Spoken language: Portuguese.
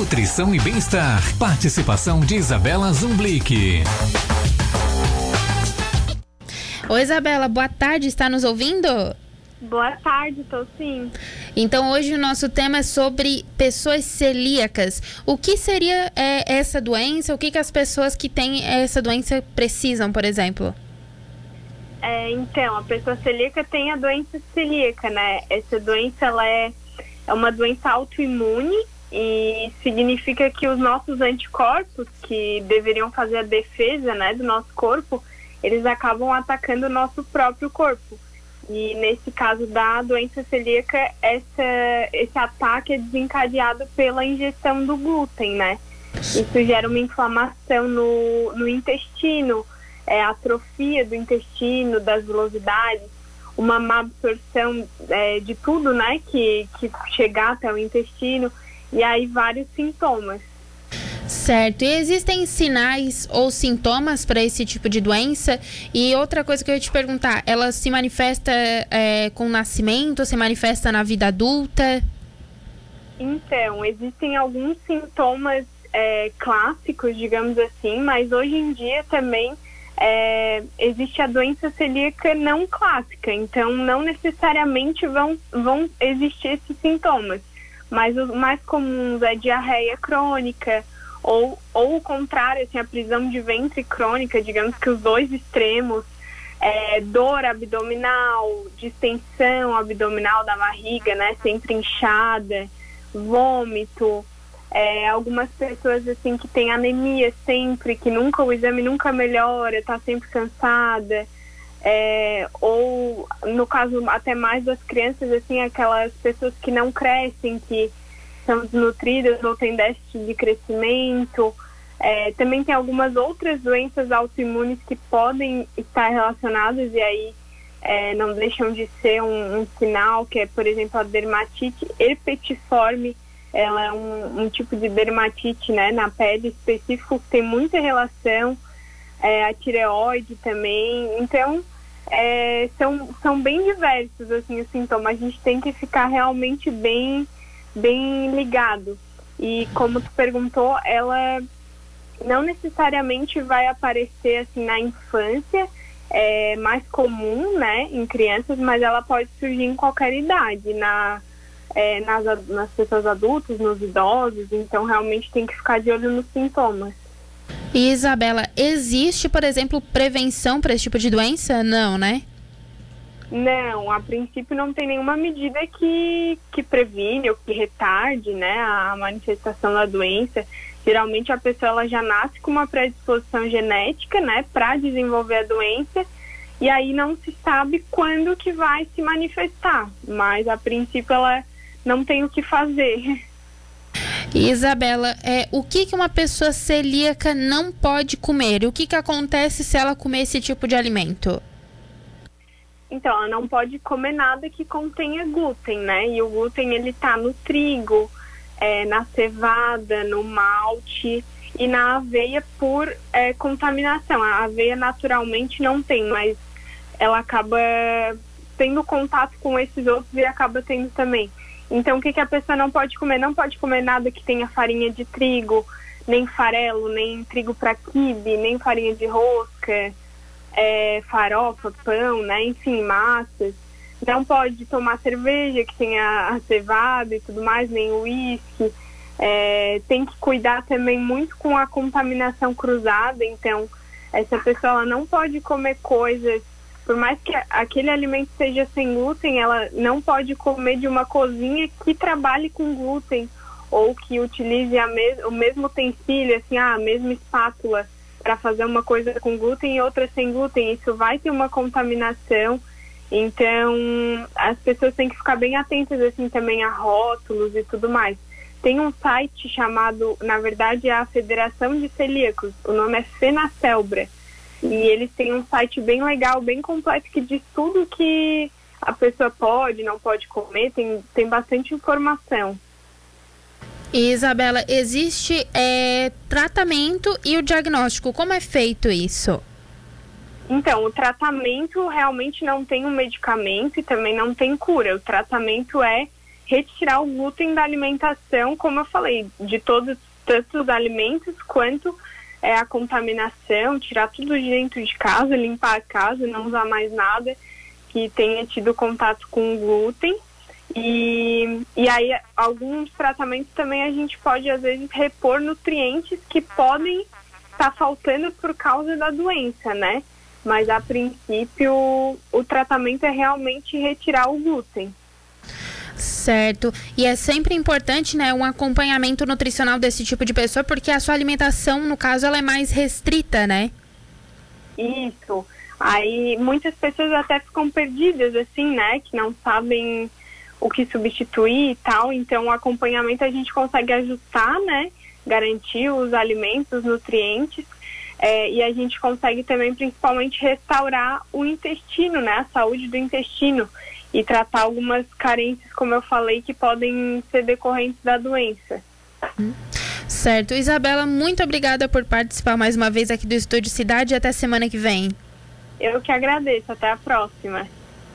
nutrição e bem-estar. Participação de Isabela Zumblick. Oi, Isabela, boa tarde, está nos ouvindo? Boa tarde, estou sim. Então, hoje o nosso tema é sobre pessoas celíacas. O que seria é, essa doença? O que, que as pessoas que têm essa doença precisam, por exemplo? É, então, a pessoa celíaca tem a doença celíaca, né? Essa doença ela é, é uma doença autoimune e significa que os nossos anticorpos, que deveriam fazer a defesa né, do nosso corpo, eles acabam atacando o nosso próprio corpo. E nesse caso da doença celíaca, essa, esse ataque é desencadeado pela ingestão do glúten, né? Isso gera uma inflamação no, no intestino, é, atrofia do intestino, das velocidades, uma má absorção é, de tudo, né? Que, que chegar até o intestino, e aí vários sintomas. Certo. E existem sinais ou sintomas para esse tipo de doença? E outra coisa que eu ia te perguntar, ela se manifesta é, com o nascimento, se manifesta na vida adulta? Então, existem alguns sintomas é, clássicos, digamos assim, mas hoje em dia também é, existe a doença celíaca não clássica, então não necessariamente vão, vão existir esses sintomas, mas os mais comuns é diarreia crônica, ou, ou o contrário, assim, a prisão de ventre crônica, digamos que os dois extremos, é, dor abdominal, distensão abdominal da barriga, né, sempre inchada, vômito, é, algumas pessoas assim que têm anemia sempre, que nunca o exame nunca melhora, tá sempre cansada, é, ou no caso até mais das crianças assim, aquelas pessoas que não crescem, que são desnutridas ou têm déficit de crescimento. É, também tem algumas outras doenças autoimunes que podem estar relacionadas e aí é, não deixam de ser um, um, sinal, que é, por exemplo, a dermatite herpetiforme. Ela é um, um tipo de dermatite né, na pele específico que tem muita relação, é, a tireoide também. Então, é, são, são bem diversos assim, os sintomas. A gente tem que ficar realmente bem bem ligado. E como tu perguntou, ela não necessariamente vai aparecer assim na infância, é mais comum, né, em crianças, mas ela pode surgir em qualquer idade, na é, nas, nas pessoas adultas, nos idosos, então realmente tem que ficar de olho nos sintomas. E Isabela, existe, por exemplo, prevenção para esse tipo de doença? Não, né? Não, a princípio não tem nenhuma medida que, que previne ou que retarde né, a manifestação da doença. Geralmente a pessoa ela já nasce com uma predisposição genética né, para desenvolver a doença e aí não se sabe quando que vai se manifestar, mas a princípio ela não tem o que fazer. Isabela, é, o que, que uma pessoa celíaca não pode comer? O que, que acontece se ela comer esse tipo de alimento? Então, ela não pode comer nada que contenha glúten, né? E o glúten ele tá no trigo, é, na cevada, no malte e na aveia por é, contaminação. A aveia naturalmente não tem, mas ela acaba tendo contato com esses outros e acaba tendo também. Então, o que, que a pessoa não pode comer? Não pode comer nada que tenha farinha de trigo, nem farelo, nem trigo para quibe, nem farinha de rosca é, farofa, pão, né? Enfim, massas. Não pode tomar cerveja que tenha cevada e tudo mais, nem uísque. É, tem que cuidar também muito com a contaminação cruzada, então essa pessoa não pode comer coisas, por mais que aquele alimento seja sem glúten, ela não pode comer de uma cozinha que trabalhe com glúten ou que utilize o mesmo utensílio, assim, ah, a mesma espátula para fazer uma coisa com glúten e outra sem glúten. Isso vai ter uma contaminação. Então, as pessoas têm que ficar bem atentas assim também a rótulos e tudo mais. Tem um site chamado, na verdade, é a Federação de Celíacos. O nome é Fenacelbra. E eles têm um site bem legal, bem completo que diz tudo que a pessoa pode, não pode comer, tem, tem bastante informação. Isabela, existe é, tratamento e o diagnóstico. Como é feito isso? Então, o tratamento realmente não tem um medicamento e também não tem cura. O tratamento é retirar o glúten da alimentação, como eu falei, de todos tanto os alimentos quanto é, a contaminação, tirar tudo de dentro de casa, limpar a casa, não usar mais nada que tenha tido contato com glúten. E, e aí, alguns tratamentos também a gente pode, às vezes, repor nutrientes que podem estar tá faltando por causa da doença, né? Mas, a princípio, o tratamento é realmente retirar o glúten. Certo. E é sempre importante, né, um acompanhamento nutricional desse tipo de pessoa, porque a sua alimentação, no caso, ela é mais restrita, né? Isso. Aí muitas pessoas até ficam perdidas, assim, né, que não sabem o que substituir e tal. Então, o acompanhamento a gente consegue ajustar, né, garantir os alimentos, os nutrientes. É, e a gente consegue também, principalmente, restaurar o intestino, né, a saúde do intestino e tratar algumas carências, como eu falei, que podem ser decorrentes da doença. Certo. Isabela, muito obrigada por participar mais uma vez aqui do Estúdio Cidade e até semana que vem. Eu que agradeço. Até a próxima.